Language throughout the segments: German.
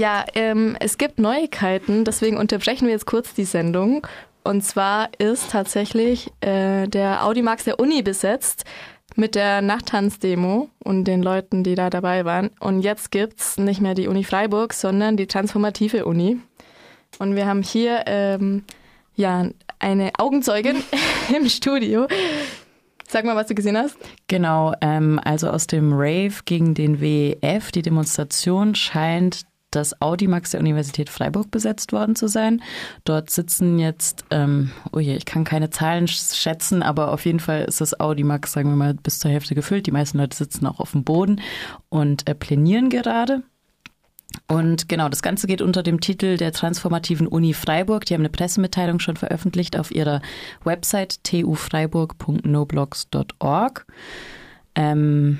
Ja, ähm, es gibt Neuigkeiten, deswegen unterbrechen wir jetzt kurz die Sendung. Und zwar ist tatsächlich äh, der Audimax der Uni besetzt mit der Nachttanzdemo und den Leuten, die da dabei waren. Und jetzt gibt's nicht mehr die Uni Freiburg, sondern die transformative Uni. Und wir haben hier ähm, ja eine Augenzeugin im Studio. Sag mal, was du gesehen hast. Genau, ähm, also aus dem Rave gegen den WEF, die Demonstration scheint das Audimax der Universität Freiburg besetzt worden zu sein. Dort sitzen jetzt, ähm, oh je, ich kann keine Zahlen schätzen, aber auf jeden Fall ist das Audimax, sagen wir mal, bis zur Hälfte gefüllt. Die meisten Leute sitzen auch auf dem Boden und äh, plänieren gerade. Und genau, das Ganze geht unter dem Titel der transformativen Uni Freiburg. Die haben eine Pressemitteilung schon veröffentlicht auf ihrer Website tufreiburg.noblogs.org. Ähm,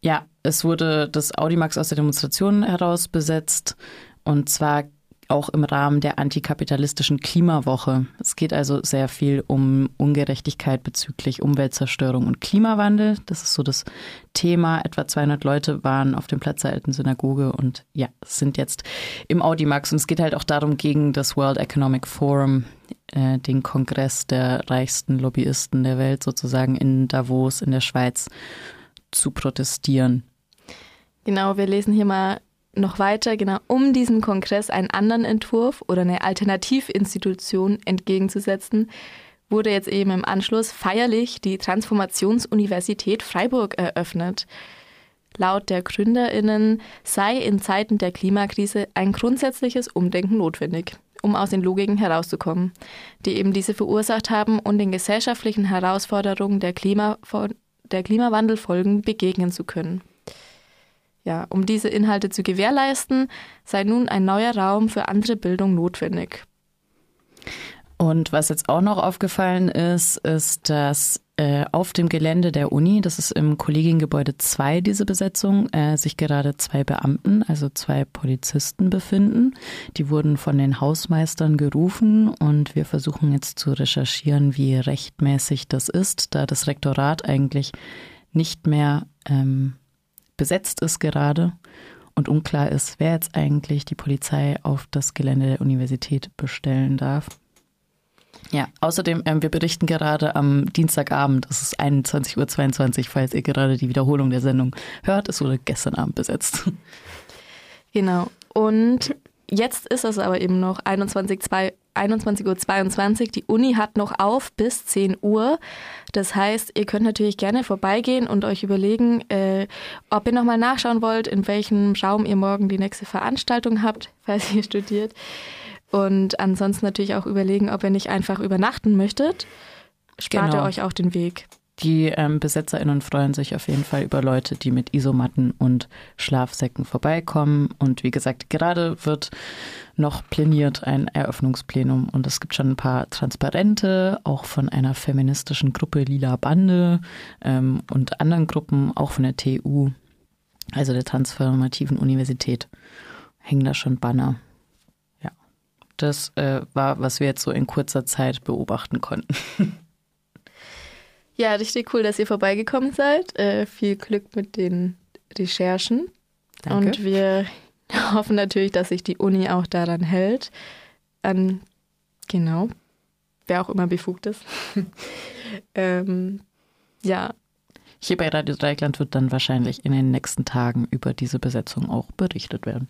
ja, es wurde das Audimax aus der Demonstration heraus besetzt und zwar auch im Rahmen der antikapitalistischen Klimawoche. Es geht also sehr viel um Ungerechtigkeit bezüglich Umweltzerstörung und Klimawandel. Das ist so das Thema. Etwa 200 Leute waren auf dem Platz der alten Synagoge und ja, sind jetzt im Audimax. Und es geht halt auch darum, gegen das World Economic Forum, äh, den Kongress der reichsten Lobbyisten der Welt sozusagen in Davos in der Schweiz zu protestieren. Genau, wir lesen hier mal noch weiter, genau, um diesem Kongress einen anderen Entwurf oder eine Alternativinstitution entgegenzusetzen, wurde jetzt eben im Anschluss feierlich die Transformationsuniversität Freiburg eröffnet. Laut der Gründerinnen sei in Zeiten der Klimakrise ein grundsätzliches Umdenken notwendig, um aus den Logiken herauszukommen, die eben diese verursacht haben und den gesellschaftlichen Herausforderungen der Klima der Klimawandelfolgen begegnen zu können. Ja, um diese Inhalte zu gewährleisten, sei nun ein neuer Raum für andere Bildung notwendig. Und was jetzt auch noch aufgefallen ist, ist, dass äh, auf dem Gelände der Uni, das ist im Kollegiengebäude 2 diese Besetzung, äh, sich gerade zwei Beamten, also zwei Polizisten befinden. Die wurden von den Hausmeistern gerufen und wir versuchen jetzt zu recherchieren, wie rechtmäßig das ist, da das Rektorat eigentlich nicht mehr ähm, besetzt ist gerade und unklar ist, wer jetzt eigentlich die Polizei auf das Gelände der Universität bestellen darf. Ja, außerdem, ähm, wir berichten gerade am Dienstagabend, es ist 21.22 Uhr, falls ihr gerade die Wiederholung der Sendung hört. Es wurde gestern Abend besetzt. Genau. Und jetzt ist es aber eben noch 21.22 21 Uhr. Die Uni hat noch auf bis 10 Uhr. Das heißt, ihr könnt natürlich gerne vorbeigehen und euch überlegen, äh, ob ihr nochmal nachschauen wollt, in welchem Raum ihr morgen die nächste Veranstaltung habt, falls ihr studiert. Und ansonsten natürlich auch überlegen, ob ihr nicht einfach übernachten möchtet. Spart genau. ihr euch auch den Weg. Die ähm, BesetzerInnen freuen sich auf jeden Fall über Leute, die mit Isomatten und Schlafsäcken vorbeikommen. Und wie gesagt, gerade wird noch pläniert ein Eröffnungsplenum und es gibt schon ein paar Transparente, auch von einer feministischen Gruppe Lila Bande ähm, und anderen Gruppen, auch von der TU, also der Transformativen Universität, hängen da schon Banner. Ja, das äh, war, was wir jetzt so in kurzer Zeit beobachten konnten. Ja, richtig cool, dass ihr vorbeigekommen seid. Äh, viel Glück mit den Recherchen. Danke. Und wir hoffen natürlich, dass sich die Uni auch daran hält. An, genau, wer auch immer befugt ist. ähm, ja. Hier bei Radio Dreikland wird dann wahrscheinlich in den nächsten Tagen über diese Besetzung auch berichtet werden.